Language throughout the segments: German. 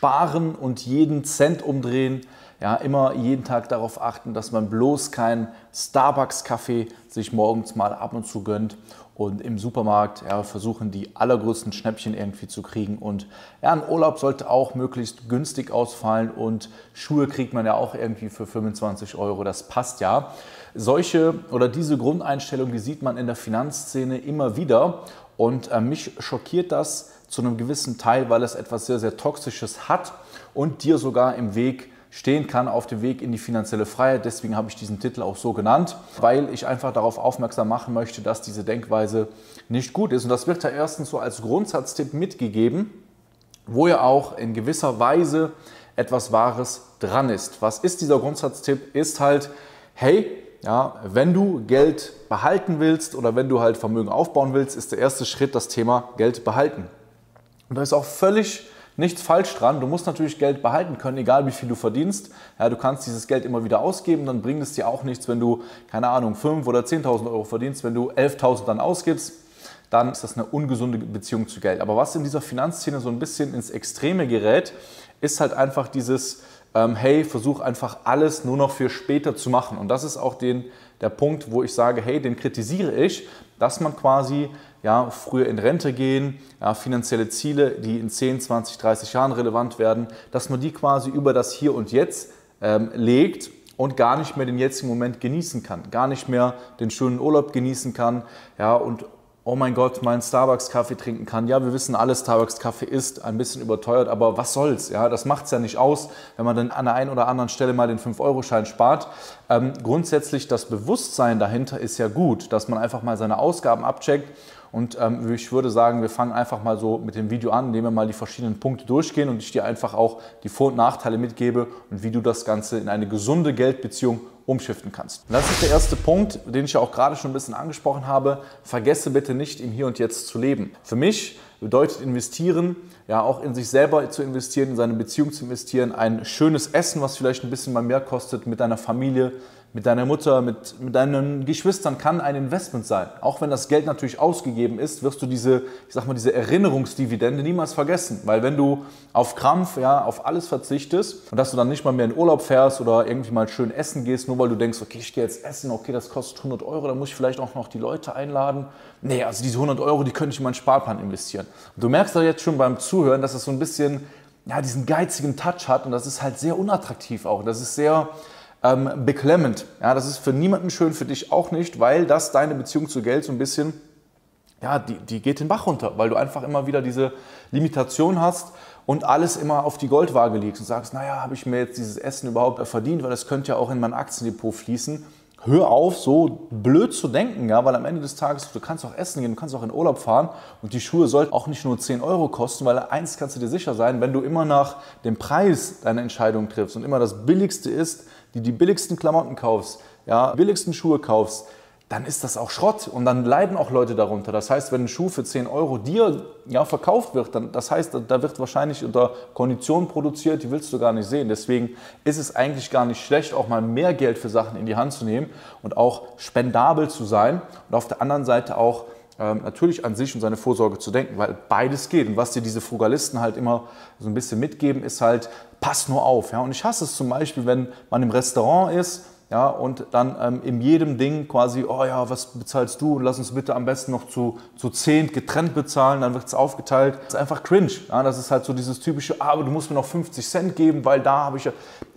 Sparen und jeden Cent umdrehen ja, immer jeden Tag darauf achten, dass man bloß keinen Starbucks-Kaffee sich morgens mal ab und zu gönnt und im Supermarkt ja, versuchen, die allergrößten Schnäppchen irgendwie zu kriegen. Und ja, ein Urlaub sollte auch möglichst günstig ausfallen und Schuhe kriegt man ja auch irgendwie für 25 Euro. Das passt ja. Solche oder diese Grundeinstellung, die sieht man in der Finanzszene immer wieder. Und äh, mich schockiert das zu einem gewissen Teil, weil es etwas sehr, sehr Toxisches hat und dir sogar im Weg stehen kann auf dem Weg in die finanzielle Freiheit. Deswegen habe ich diesen Titel auch so genannt, weil ich einfach darauf aufmerksam machen möchte, dass diese Denkweise nicht gut ist. Und das wird ja erstens so als Grundsatztipp mitgegeben, wo ja auch in gewisser Weise etwas Wahres dran ist. Was ist dieser Grundsatztipp? Ist halt, hey, ja, wenn du Geld behalten willst oder wenn du halt Vermögen aufbauen willst, ist der erste Schritt das Thema Geld behalten. Und da ist auch völlig nichts falsch dran. Du musst natürlich Geld behalten können, egal wie viel du verdienst. Ja, du kannst dieses Geld immer wieder ausgeben, dann bringt es dir auch nichts, wenn du, keine Ahnung, 5.000 oder 10.000 Euro verdienst. Wenn du 11.000 dann ausgibst, dann ist das eine ungesunde Beziehung zu Geld. Aber was in dieser Finanzszene so ein bisschen ins Extreme gerät, ist halt einfach dieses, ähm, hey, versuch einfach alles nur noch für später zu machen. Und das ist auch den, der Punkt, wo ich sage, hey, den kritisiere ich, dass man quasi ja, früher in Rente gehen, ja, finanzielle Ziele, die in 10, 20, 30 Jahren relevant werden, dass man die quasi über das Hier und Jetzt ähm, legt und gar nicht mehr den jetzigen Moment genießen kann, gar nicht mehr den schönen Urlaub genießen kann ja, und oh mein Gott, meinen Starbucks-Kaffee trinken kann. Ja, wir wissen alle, Starbucks-Kaffee ist ein bisschen überteuert, aber was soll's? Ja, das macht es ja nicht aus, wenn man dann an der einen oder anderen Stelle mal den 5-Euro-Schein spart. Ähm, grundsätzlich das Bewusstsein dahinter ist ja gut, dass man einfach mal seine Ausgaben abcheckt und ähm, ich würde sagen, wir fangen einfach mal so mit dem Video an, indem wir mal die verschiedenen Punkte durchgehen und ich dir einfach auch die Vor- und Nachteile mitgebe und wie du das Ganze in eine gesunde Geldbeziehung umschiften kannst. Das ist der erste Punkt, den ich ja auch gerade schon ein bisschen angesprochen habe. Vergesse bitte nicht, im Hier und Jetzt zu leben. Für mich bedeutet investieren, ja auch in sich selber zu investieren, in seine Beziehung zu investieren, ein schönes Essen, was vielleicht ein bisschen mal mehr kostet, mit deiner Familie mit deiner Mutter, mit, mit deinen Geschwistern kann ein Investment sein. Auch wenn das Geld natürlich ausgegeben ist, wirst du diese, ich sag mal, diese Erinnerungsdividende niemals vergessen. Weil wenn du auf Krampf, ja, auf alles verzichtest und dass du dann nicht mal mehr in Urlaub fährst oder irgendwie mal schön essen gehst, nur weil du denkst, okay, ich gehe jetzt essen, okay, das kostet 100 Euro, dann muss ich vielleicht auch noch die Leute einladen. Nee, also diese 100 Euro, die könnte ich in meinen Sparplan investieren. Und du merkst da jetzt schon beim Zuhören, dass es so ein bisschen, ja, diesen geizigen Touch hat und das ist halt sehr unattraktiv auch. Das ist sehr, ähm, beklemmend. Ja, das ist für niemanden schön, für dich auch nicht, weil das deine Beziehung zu Geld so ein bisschen, ja, die, die geht den Bach runter, weil du einfach immer wieder diese Limitation hast und alles immer auf die Goldwaage legst und sagst, naja, habe ich mir jetzt dieses Essen überhaupt verdient, weil das könnte ja auch in mein Aktiendepot fließen. Hör auf, so blöd zu denken, ja, weil am Ende des Tages, du kannst auch essen gehen, du kannst auch in Urlaub fahren und die Schuhe sollten auch nicht nur 10 Euro kosten, weil eins kannst du dir sicher sein, wenn du immer nach dem Preis deine Entscheidung triffst und immer das Billigste ist, die die billigsten Klamotten kaufst, ja, billigsten Schuhe kaufst, dann ist das auch Schrott und dann leiden auch Leute darunter. Das heißt, wenn ein Schuh für 10 Euro dir ja, verkauft wird, dann, das heißt, da wird wahrscheinlich unter Konditionen produziert, die willst du gar nicht sehen. Deswegen ist es eigentlich gar nicht schlecht, auch mal mehr Geld für Sachen in die Hand zu nehmen und auch spendabel zu sein und auf der anderen Seite auch ähm, natürlich an sich und seine Vorsorge zu denken, weil beides geht. Und was dir diese Frugalisten halt immer so ein bisschen mitgeben, ist halt, pass nur auf. Ja? Und ich hasse es zum Beispiel, wenn man im Restaurant ist ja, und dann ähm, in jedem Ding quasi, oh ja, was bezahlst du? Und lass uns bitte am besten noch zu, zu zehn getrennt bezahlen, dann wird es aufgeteilt. Das ist einfach cringe. Ja, das ist halt so dieses typische, ah, aber du musst mir noch 50 Cent geben, weil da habe ich ja.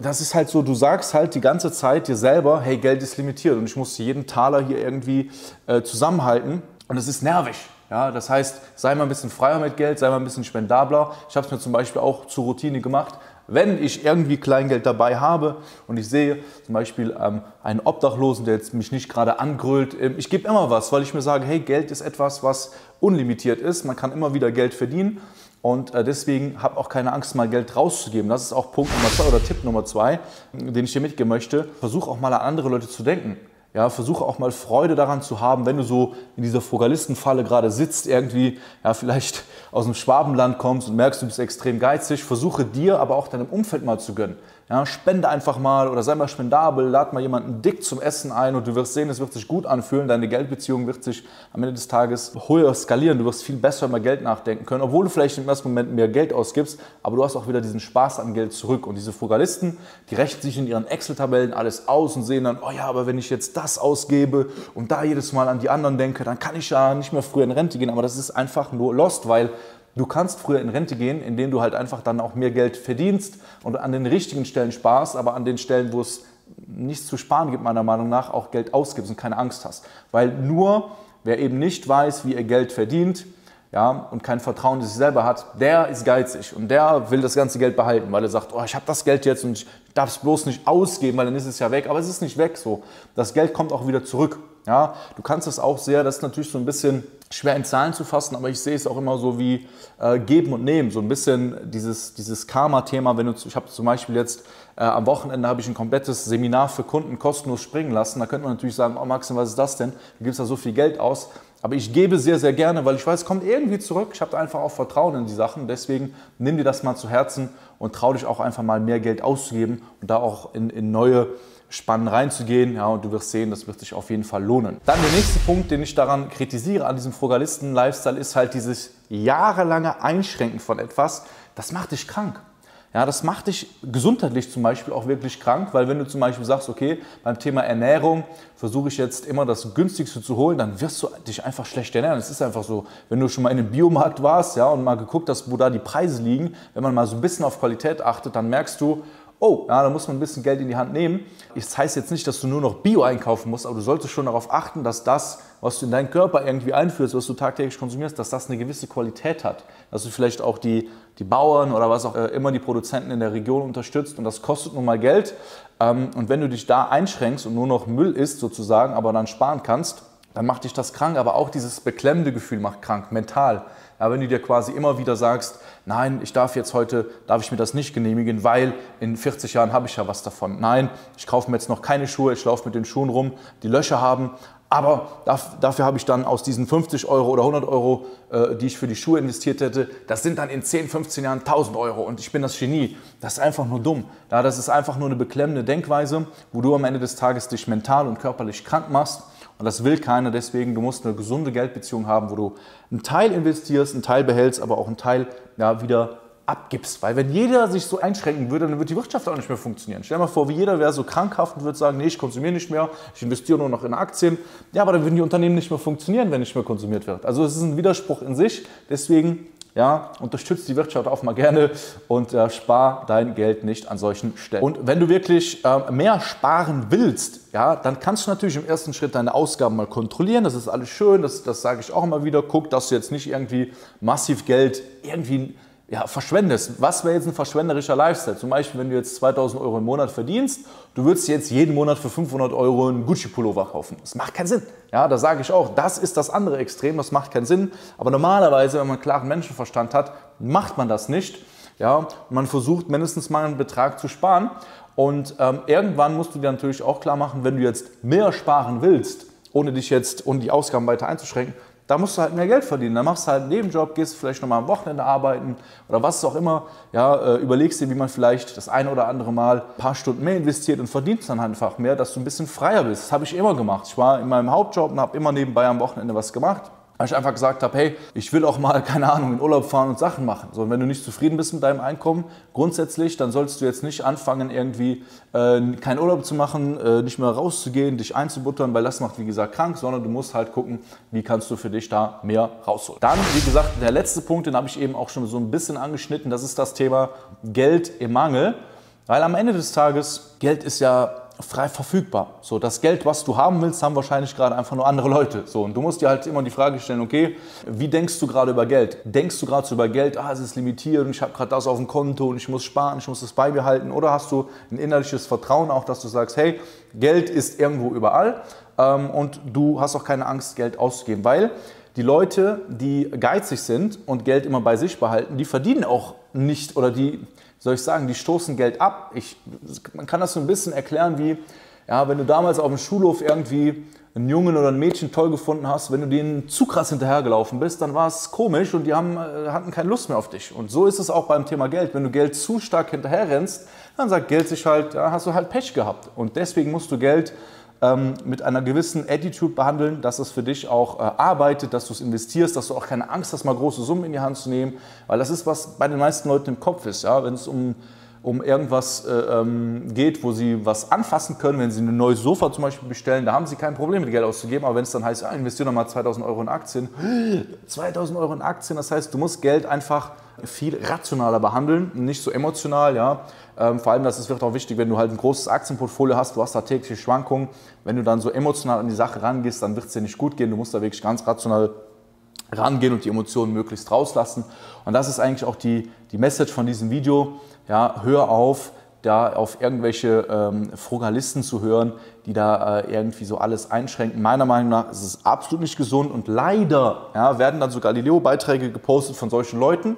Das ist halt so, du sagst halt die ganze Zeit dir selber, hey, Geld ist limitiert und ich muss jeden Taler hier irgendwie äh, zusammenhalten. Und es ist nervig. Ja, das heißt, sei mal ein bisschen freier mit Geld, sei mal ein bisschen spendabler. Ich habe es mir zum Beispiel auch zur Routine gemacht. Wenn ich irgendwie Kleingeld dabei habe und ich sehe zum Beispiel ähm, einen Obdachlosen, der jetzt mich nicht gerade angrüllt, ähm, ich gebe immer was, weil ich mir sage, hey, Geld ist etwas, was unlimitiert ist. Man kann immer wieder Geld verdienen. Und äh, deswegen habe auch keine Angst, mal Geld rauszugeben. Das ist auch Punkt Nummer zwei oder Tipp Nummer zwei, den ich dir mitgeben möchte. Versuch auch mal an andere Leute zu denken. Ja, versuche auch mal Freude daran zu haben, wenn du so in dieser Frugalistenfalle gerade sitzt, irgendwie, ja, vielleicht aus dem Schwabenland kommst und merkst, du bist extrem geizig. Versuche dir, aber auch deinem Umfeld mal zu gönnen. Ja, spende einfach mal oder sei mal spendabel, lad mal jemanden dick zum Essen ein und du wirst sehen, es wird sich gut anfühlen. Deine Geldbeziehung wird sich am Ende des Tages höher skalieren. Du wirst viel besser über Geld nachdenken können, obwohl du vielleicht im ersten Moment mehr Geld ausgibst, aber du hast auch wieder diesen Spaß an Geld zurück. Und diese Frugalisten, die rechnen sich in ihren Excel-Tabellen alles aus und sehen dann, oh ja, aber wenn ich jetzt das ausgebe und da jedes Mal an die anderen denke, dann kann ich ja nicht mehr früher in Rente gehen. Aber das ist einfach nur lost, weil Du kannst früher in Rente gehen, indem du halt einfach dann auch mehr Geld verdienst und an den richtigen Stellen sparst, aber an den Stellen, wo es nichts zu sparen gibt, meiner Meinung nach, auch Geld ausgibst und keine Angst hast. Weil nur wer eben nicht weiß, wie er Geld verdient, ja, und kein Vertrauen in sich selber hat, der ist geizig und der will das ganze Geld behalten, weil er sagt, oh, ich habe das Geld jetzt und ich darf es bloß nicht ausgeben, weil dann ist es ja weg. Aber es ist nicht weg so. Das Geld kommt auch wieder zurück. Ja, du kannst es auch sehr, das ist natürlich so ein bisschen schwer in Zahlen zu fassen, aber ich sehe es auch immer so wie äh, geben und nehmen, so ein bisschen dieses, dieses Karma-Thema. Wenn du, ich habe zum Beispiel jetzt äh, am Wochenende habe ich ein komplettes Seminar für Kunden kostenlos springen lassen. Da könnte man natürlich sagen, oh Maxim, was ist das denn? Du gibst da so viel Geld aus. Aber ich gebe sehr, sehr gerne, weil ich weiß, es kommt irgendwie zurück. Ich habe einfach auch Vertrauen in die Sachen. Deswegen nimm dir das mal zu Herzen und trau dich auch einfach mal mehr Geld auszugeben und da auch in, in neue Spannen reinzugehen. Ja, und du wirst sehen, das wird sich auf jeden Fall lohnen. Dann der nächste Punkt, den ich daran kritisiere, an diesem Frugalisten-Lifestyle, ist halt dieses jahrelange Einschränken von etwas. Das macht dich krank. Ja, das macht dich gesundheitlich zum Beispiel auch wirklich krank, weil wenn du zum Beispiel sagst, okay, beim Thema Ernährung versuche ich jetzt immer das günstigste zu holen, dann wirst du dich einfach schlecht ernähren. Es ist einfach so, wenn du schon mal in einem Biomarkt warst ja, und mal geguckt hast, wo da die Preise liegen, wenn man mal so ein bisschen auf Qualität achtet, dann merkst du, oh, ja, da muss man ein bisschen Geld in die Hand nehmen. Das heißt jetzt nicht, dass du nur noch Bio einkaufen musst, aber du solltest schon darauf achten, dass das, was du in deinen Körper irgendwie einführst, was du tagtäglich konsumierst, dass das eine gewisse Qualität hat. Dass du vielleicht auch die, die Bauern oder was auch immer die Produzenten in der Region unterstützt und das kostet nun mal Geld. Ähm, und wenn du dich da einschränkst und nur noch Müll isst sozusagen, aber dann sparen kannst, dann macht dich das krank, aber auch dieses beklemmende Gefühl macht krank, mental. Ja, wenn du dir quasi immer wieder sagst, nein, ich darf jetzt heute, darf ich mir das nicht genehmigen, weil in 40 Jahren habe ich ja was davon. Nein, ich kaufe mir jetzt noch keine Schuhe, ich laufe mit den Schuhen rum, die Löcher haben, aber dafür habe ich dann aus diesen 50 Euro oder 100 Euro, äh, die ich für die Schuhe investiert hätte, das sind dann in 10, 15 Jahren 1000 Euro und ich bin das Genie. Das ist einfach nur dumm. Das ist einfach nur eine beklemmende Denkweise, wo du am Ende des Tages dich mental und körperlich krank machst und das will keiner, deswegen du musst eine gesunde Geldbeziehung haben, wo du einen Teil investierst, einen Teil behältst, aber auch einen Teil ja, wieder abgibst. Weil wenn jeder sich so einschränken würde, dann würde die Wirtschaft auch nicht mehr funktionieren. Stell dir mal vor, wie jeder wäre so krankhaft und würde sagen, nee, ich konsumiere nicht mehr, ich investiere nur noch in Aktien. Ja, aber dann würden die Unternehmen nicht mehr funktionieren, wenn nicht mehr konsumiert wird. Also es ist ein Widerspruch in sich. Deswegen ja, unterstützt die Wirtschaft auch mal gerne und äh, spar dein Geld nicht an solchen Stellen. Und wenn du wirklich äh, mehr sparen willst, ja, dann kannst du natürlich im ersten Schritt deine Ausgaben mal kontrollieren. Das ist alles schön, das, das sage ich auch immer wieder. Guck, dass du jetzt nicht irgendwie massiv Geld irgendwie ja, verschwendest. Was wäre jetzt ein verschwenderischer Lifestyle? Zum Beispiel, wenn du jetzt 2000 Euro im Monat verdienst, du würdest jetzt jeden Monat für 500 Euro einen Gucci-Pullover kaufen. Das macht keinen Sinn. Ja, da sage ich auch, das ist das andere Extrem, das macht keinen Sinn. Aber normalerweise, wenn man klaren Menschenverstand hat, macht man das nicht. Ja, man versucht mindestens mal einen Betrag zu sparen. Und ähm, irgendwann musst du dir natürlich auch klar machen, wenn du jetzt mehr sparen willst, ohne dich jetzt, ohne die Ausgaben weiter einzuschränken, da musst du halt mehr Geld verdienen. Da machst du halt einen Nebenjob, gehst vielleicht nochmal am Wochenende arbeiten oder was auch immer. Ja, äh, überlegst dir, wie man vielleicht das eine oder andere Mal ein paar Stunden mehr investiert und verdienst dann einfach mehr, dass du ein bisschen freier bist. Das habe ich immer gemacht. Ich war in meinem Hauptjob und habe immer nebenbei am Wochenende was gemacht weil ich einfach gesagt habe, hey, ich will auch mal, keine Ahnung, in Urlaub fahren und Sachen machen. So, und wenn du nicht zufrieden bist mit deinem Einkommen, grundsätzlich, dann sollst du jetzt nicht anfangen, irgendwie äh, keinen Urlaub zu machen, äh, nicht mehr rauszugehen, dich einzubuttern, weil das macht, wie gesagt, krank, sondern du musst halt gucken, wie kannst du für dich da mehr rausholen. Dann, wie gesagt, der letzte Punkt, den habe ich eben auch schon so ein bisschen angeschnitten, das ist das Thema Geld im Mangel. Weil am Ende des Tages, Geld ist ja frei verfügbar. So, das Geld, was du haben willst, haben wahrscheinlich gerade einfach nur andere Leute. So, und du musst dir halt immer die Frage stellen, okay, wie denkst du gerade über Geld? Denkst du gerade so über Geld, ah, es ist limitiert und ich habe gerade das auf dem Konto und ich muss sparen, ich muss das bei mir halten? Oder hast du ein innerliches Vertrauen auch, dass du sagst, hey, Geld ist irgendwo überall ähm, und du hast auch keine Angst, Geld auszugeben, weil die Leute, die geizig sind und Geld immer bei sich behalten, die verdienen auch nicht oder die soll ich sagen, die stoßen Geld ab. Ich, man kann das so ein bisschen erklären wie, Ja, wenn du damals auf dem Schulhof irgendwie einen Jungen oder ein Mädchen toll gefunden hast, wenn du denen zu krass hinterhergelaufen bist, dann war es komisch und die haben, äh, hatten keine Lust mehr auf dich. Und so ist es auch beim Thema Geld. Wenn du Geld zu stark hinterherrennst, dann sagt Geld sich halt, ja, hast du halt Pech gehabt. Und deswegen musst du Geld ähm, mit einer gewissen Attitude behandeln, dass es für dich auch äh, arbeitet, dass du es investierst, dass du auch keine Angst hast, mal große Summen in die Hand zu nehmen, weil das ist, was bei den meisten Leuten im Kopf ist. Ja? Wenn es um um irgendwas äh, ähm, geht, wo sie was anfassen können, wenn sie ein neues Sofa zum Beispiel bestellen, da haben sie kein Problem mit Geld auszugeben. Aber wenn es dann heißt, ja, investiere nochmal 2000 Euro in Aktien, 2000 Euro in Aktien, das heißt, du musst Geld einfach viel rationaler behandeln, nicht so emotional. Ja. Ähm, vor allem, das ist, wird auch wichtig, wenn du halt ein großes Aktienportfolio hast, du hast da tägliche Schwankungen. Wenn du dann so emotional an die Sache rangehst, dann wird es dir nicht gut gehen. Du musst da wirklich ganz rational rangehen und die Emotionen möglichst rauslassen. Und das ist eigentlich auch die, die Message von diesem Video. Ja, hör auf, da auf irgendwelche ähm, Frugalisten zu hören, die da äh, irgendwie so alles einschränken. Meiner Meinung nach ist es absolut nicht gesund und leider ja, werden dann so Galileo-Beiträge gepostet von solchen Leuten.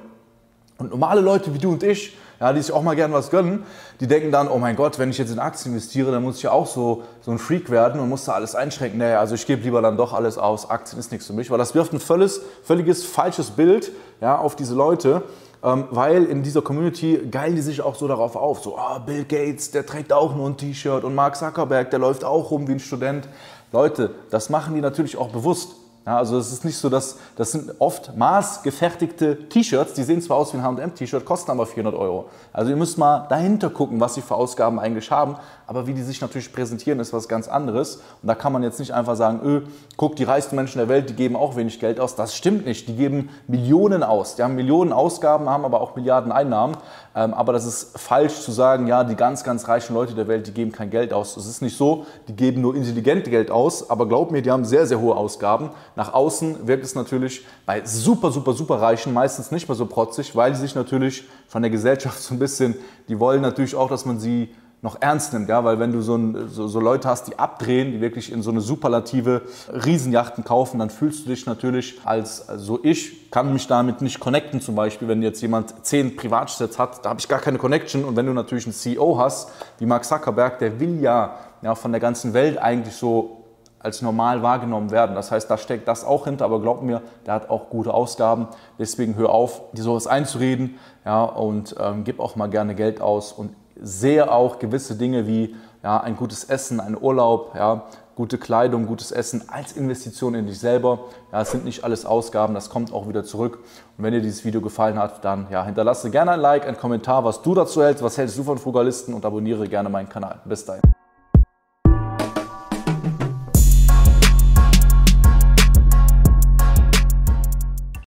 Und normale Leute wie du und ich, ja, die sich auch mal gern was gönnen, die denken dann, oh mein Gott, wenn ich jetzt in Aktien investiere, dann muss ich ja auch so, so ein Freak werden und muss da alles einschränken. Naja, also ich gebe lieber dann doch alles aus, Aktien ist nichts für mich, weil das wirft ein völliges, völliges falsches Bild ja, auf diese Leute. Ähm, weil in dieser Community geilen die sich auch so darauf auf, so oh, Bill Gates, der trägt auch nur ein T-Shirt und Mark Zuckerberg, der läuft auch rum wie ein Student. Leute, das machen die natürlich auch bewusst. Ja, also es ist nicht so, dass das sind oft maßgefertigte T-Shirts, die sehen zwar aus wie ein H&M-T-Shirt, kosten aber 400 Euro. Also ihr müsst mal dahinter gucken, was sie für Ausgaben eigentlich haben, aber wie die sich natürlich präsentieren, ist was ganz anderes. Und da kann man jetzt nicht einfach sagen, öh, guck, die reichsten Menschen der Welt, die geben auch wenig Geld aus. Das stimmt nicht, die geben Millionen aus. Die haben Millionen Ausgaben, haben aber auch Milliarden Einnahmen. Ähm, aber das ist falsch zu sagen, ja, die ganz, ganz reichen Leute der Welt, die geben kein Geld aus. Das ist nicht so, die geben nur intelligent Geld aus, aber glaub mir, die haben sehr, sehr hohe Ausgaben. Nach außen wirkt es natürlich bei super, super, super Reichen meistens nicht mehr so protzig, weil die sich natürlich von der Gesellschaft so ein bisschen, die wollen natürlich auch, dass man sie noch ernst nimmt, ja, weil wenn du so, ein, so, so, Leute hast, die abdrehen, die wirklich in so eine superlative Riesenjachten kaufen, dann fühlst du dich natürlich als, also ich kann mich damit nicht connecten zum Beispiel, wenn jetzt jemand zehn Privatjets hat, da habe ich gar keine Connection. Und wenn du natürlich einen CEO hast, wie Mark Zuckerberg, der will ja, ja von der ganzen Welt eigentlich so als normal wahrgenommen werden. Das heißt, da steckt das auch hinter, aber glaub mir, der hat auch gute Ausgaben. Deswegen hör auf, dir sowas einzureden ja, und ähm, gib auch mal gerne Geld aus und sehe auch gewisse Dinge wie ja, ein gutes Essen, ein Urlaub, ja, gute Kleidung, gutes Essen als Investition in dich selber. Ja, es sind nicht alles Ausgaben, das kommt auch wieder zurück. Und wenn dir dieses Video gefallen hat, dann ja, hinterlasse gerne ein Like, einen Kommentar, was du dazu hältst, was hältst du von Frugalisten und abonniere gerne meinen Kanal. Bis dahin.